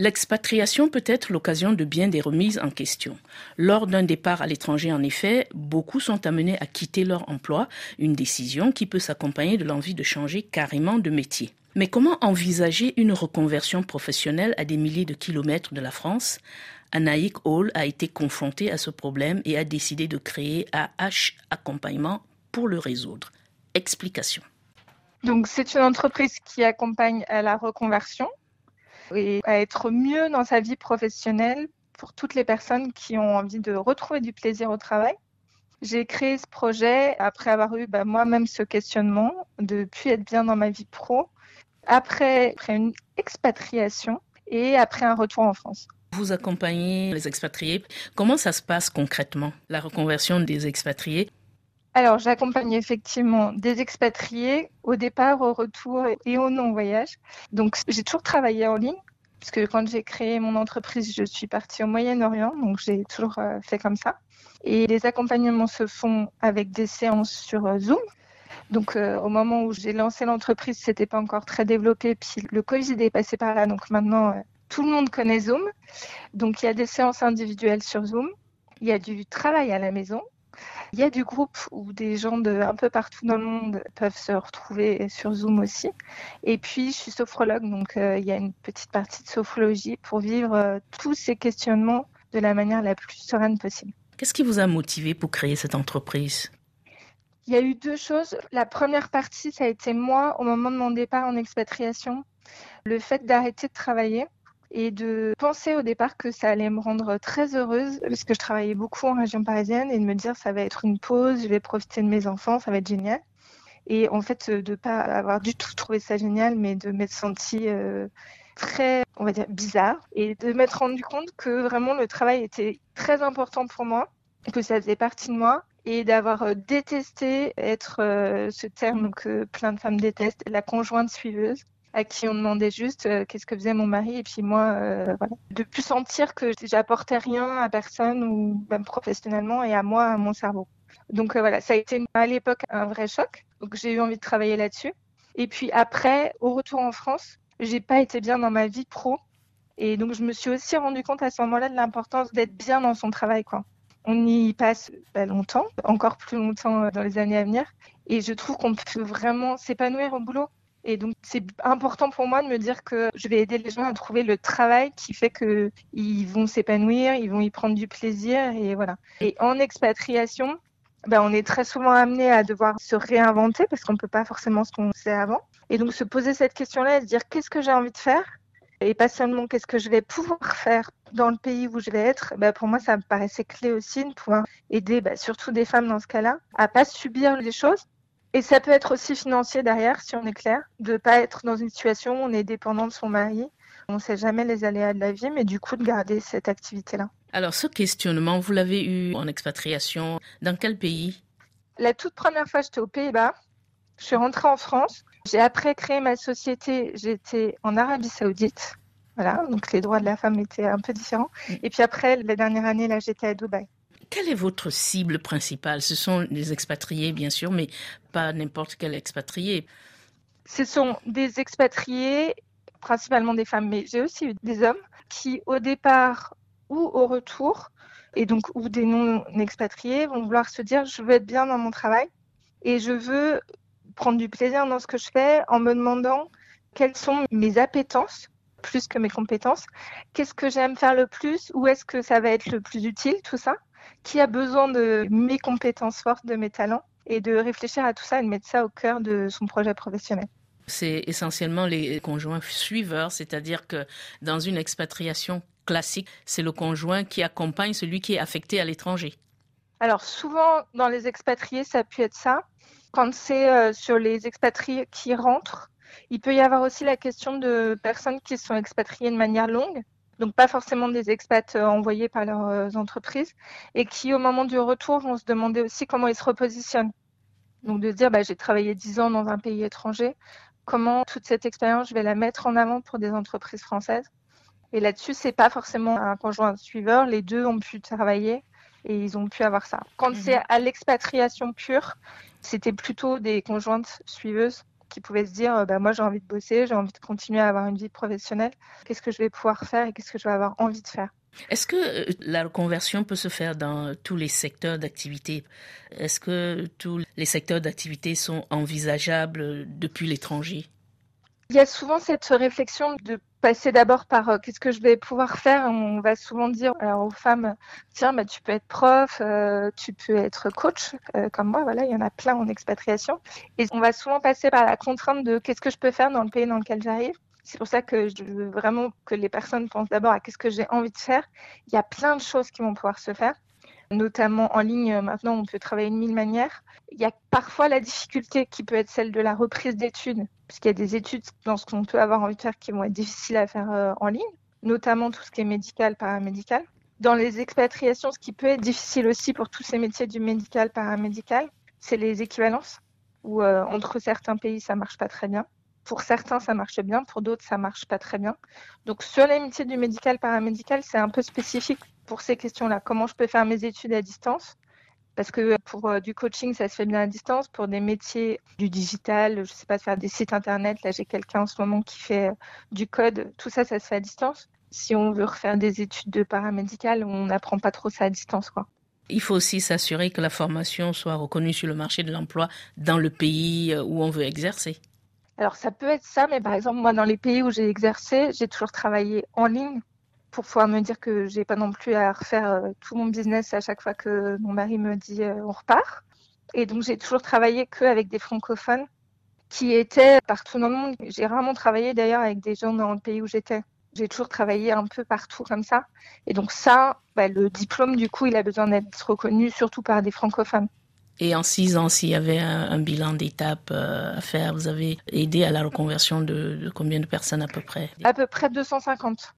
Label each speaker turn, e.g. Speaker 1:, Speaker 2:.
Speaker 1: L'expatriation peut être l'occasion de bien des remises en question. Lors d'un départ à l'étranger, en effet, beaucoup sont amenés à quitter leur emploi, une décision qui peut s'accompagner de l'envie de changer carrément de métier. Mais comment envisager une reconversion professionnelle à des milliers de kilomètres de la France? Anaïk Hall a été confrontée à ce problème et a décidé de créer AH Accompagnement pour le résoudre. Explication.
Speaker 2: Donc, c'est une entreprise qui accompagne à la reconversion et à être mieux dans sa vie professionnelle pour toutes les personnes qui ont envie de retrouver du plaisir au travail. J'ai créé ce projet après avoir eu bah, moi-même ce questionnement de plus être bien dans ma vie pro, après, après une expatriation et après un retour en France.
Speaker 1: Vous accompagnez les expatriés. Comment ça se passe concrètement, la reconversion des expatriés?
Speaker 2: Alors, j'accompagne effectivement des expatriés au départ, au retour et au non-voyage. Donc, j'ai toujours travaillé en ligne, puisque quand j'ai créé mon entreprise, je suis partie au Moyen-Orient, donc j'ai toujours euh, fait comme ça. Et les accompagnements se font avec des séances sur euh, Zoom. Donc, euh, au moment où j'ai lancé l'entreprise, c'était pas encore très développé. Puis le Covid est passé par là, donc maintenant tout le monde connaît Zoom. Donc, il y a des séances individuelles sur Zoom. Il y a du travail à la maison. Il y a du groupe où des gens de un peu partout dans le monde peuvent se retrouver sur Zoom aussi. Et puis, je suis sophrologue, donc euh, il y a une petite partie de sophrologie pour vivre euh, tous ces questionnements de la manière la plus sereine possible.
Speaker 1: Qu'est-ce qui vous a motivé pour créer cette entreprise?
Speaker 2: Il y a eu deux choses. La première partie, ça a été moi, au moment de mon départ en expatriation, le fait d'arrêter de travailler et de penser au départ que ça allait me rendre très heureuse parce que je travaillais beaucoup en région parisienne et de me dire ça va être une pause, je vais profiter de mes enfants, ça va être génial. Et en fait, de pas avoir du tout trouvé ça génial, mais de m'être sentie euh, très, on va dire, bizarre et de m'être rendu compte que vraiment le travail était très important pour moi, que ça faisait partie de moi et d'avoir euh, détesté être euh, ce terme que plein de femmes détestent, la conjointe suiveuse à qui on demandait juste euh, qu'est-ce que faisait mon mari et puis moi euh, de plus sentir que j'apportais rien à personne ou même professionnellement et à moi à mon cerveau. Donc euh, voilà ça a été à l'époque un vrai choc. Donc j'ai eu envie de travailler là-dessus. Et puis après au retour en France j'ai pas été bien dans ma vie pro. Et donc je me suis aussi rendu compte à ce moment-là de l'importance d'être bien dans son travail quoi. On y passe bah, longtemps, encore plus longtemps dans les années à venir. Et je trouve qu'on peut vraiment s'épanouir au boulot. Et donc, c'est important pour moi de me dire que je vais aider les gens à trouver le travail qui fait qu'ils vont s'épanouir, ils vont y prendre du plaisir. Et voilà. Et en expatriation, ben, on est très souvent amené à devoir se réinventer parce qu'on ne peut pas forcément ce qu'on faisait avant. Et donc, se poser cette question-là et se dire qu'est-ce que j'ai envie de faire? Et pas seulement qu'est-ce que je vais pouvoir faire dans le pays où je vais être, ben pour moi, ça me paraissait clé aussi de pouvoir aider ben, surtout des femmes dans ce cas-là à pas subir les choses, et ça peut être aussi financier derrière, si on est clair, de ne pas être dans une situation où on est dépendant de son mari. On ne sait jamais les aléas de la vie, mais du coup de garder cette activité-là.
Speaker 1: Alors ce questionnement, vous l'avez eu en expatriation. Dans quel pays?
Speaker 2: La toute première fois, j'étais aux Pays-Bas. Je suis rentrée en France. J'ai après créé ma société, j'étais en Arabie Saoudite. Voilà, donc les droits de la femme étaient un peu différents. Mm. Et puis après, la dernière année, là, j'étais à Dubaï.
Speaker 1: Quelle est votre cible principale? Ce sont les expatriés, bien sûr, mais pas n'importe quel expatrié.
Speaker 2: Ce sont des expatriés, principalement des femmes, mais j'ai aussi eu des hommes qui, au départ ou au retour, et donc ou des non-expatriés, vont vouloir se dire je veux être bien dans mon travail et je veux prendre du plaisir dans ce que je fais en me demandant quelles sont mes appétences plus que mes compétences, qu'est-ce que j'aime faire le plus, où est-ce que ça va être le plus utile, tout ça? Qui a besoin de mes compétences fortes, de mes talents, et de réfléchir à tout ça et de mettre ça au cœur de son projet professionnel.
Speaker 1: C'est essentiellement les conjoints suiveurs, c'est-à-dire que dans une expatriation classique, c'est le conjoint qui accompagne celui qui est affecté à l'étranger.
Speaker 2: Alors souvent dans les expatriés, ça peut être ça. Quand c'est euh, sur les expatriés qui rentrent, il peut y avoir aussi la question de personnes qui sont expatriées de manière longue donc pas forcément des expats euh, envoyés par leurs euh, entreprises, et qui au moment du retour vont se demander aussi comment ils se repositionnent. Donc de se dire, bah, j'ai travaillé 10 ans dans un pays étranger, comment toute cette expérience, je vais la mettre en avant pour des entreprises françaises? Et là-dessus, c'est pas forcément un conjoint suiveur, les deux ont pu travailler et ils ont pu avoir ça. Quand mhm. c'est à l'expatriation pure, c'était plutôt des conjointes suiveuses qui pouvaient se dire bah, moi j'ai envie de bosser, j'ai envie de continuer à avoir une vie professionnelle. Qu'est-ce que je vais pouvoir faire et qu'est-ce que je vais avoir envie de faire?
Speaker 1: Est-ce que euh, la reconversion peut se faire dans tous les secteurs d'activité? Est-ce que tous les secteurs d'activité sont envisageables depuis l'étranger?
Speaker 2: Il y a souvent cette réflexion de passer d'abord par euh, qu'est-ce que je vais pouvoir faire? On va souvent dire aux femmes tiens, bah, tu peux être prof, euh, tu peux être coach, comme moi. Voilà, il y en a plein en expatriation. Et on va souvent passer par la contrainte de qu'est-ce que je peux faire dans le pays dans lequel j'arrive? C'est pour ça que je veux vraiment que les personnes pensent d'abord à qu'est-ce que j'ai envie de faire. Il y a plein de choses qui vont pouvoir se faire, notamment en ligne. Maintenant, on peut travailler de mille manières. Il y a parfois la difficulté qui peut être celle de la reprise d'études, puisqu'il y a des études dans ce qu'on peut avoir envie de faire qui vont être difficiles à faire euh, en ligne, notamment tout ce qui est médical, paramédical. Dans les expatriations, ce qui peut être difficile aussi pour tous ces métiers du médical, paramédical, c'est les équivalences, où euh, entre certains pays, ça marche pas très bien. Pour certains, ça marche bien, pour d'autres, ça marche pas très bien. Donc, sur les métiers du médical paramédical, c'est un peu spécifique pour ces questions-là. Comment je peux faire mes études à distance? Parce que pour euh, du coaching, ça se fait bien à distance. Pour des métiers du digital, je ne sais pas, faire des sites internet, là, j'ai quelqu'un en ce moment qui fait euh, du code. Tout ça, ça se fait à distance. Si on veut refaire des études de paramédical, on n'apprend pas trop ça à distance, quoi.
Speaker 1: Il faut aussi s'assurer que la formation soit reconnue sur le marché de l'emploi dans le pays euh, où on veut exercer.
Speaker 2: Alors ça peut être ça, mais par exemple, moi, dans les pays où j'ai exercé, j'ai toujours travaillé en ligne pour pouvoir me dire que j'ai pas non plus à refaire euh, tout mon business à chaque fois que mon mari me dit euh, on repart. Et donc j'ai toujours travaillé qu'avec des francophones qui étaient partout dans le monde. J'ai rarement travaillé d'ailleurs avec des gens dans le pays où j'étais. J'ai toujours travaillé un peu partout comme ça. Et donc ça, bah, le diplôme, du coup, il a besoin d'être reconnu surtout par des francophones.
Speaker 1: Et en six ans, s'il y avait un, bilan d'étape euh, à faire, vous avez aidé à la reconversion de, de, combien de personnes à peu près?
Speaker 2: À peu près 250.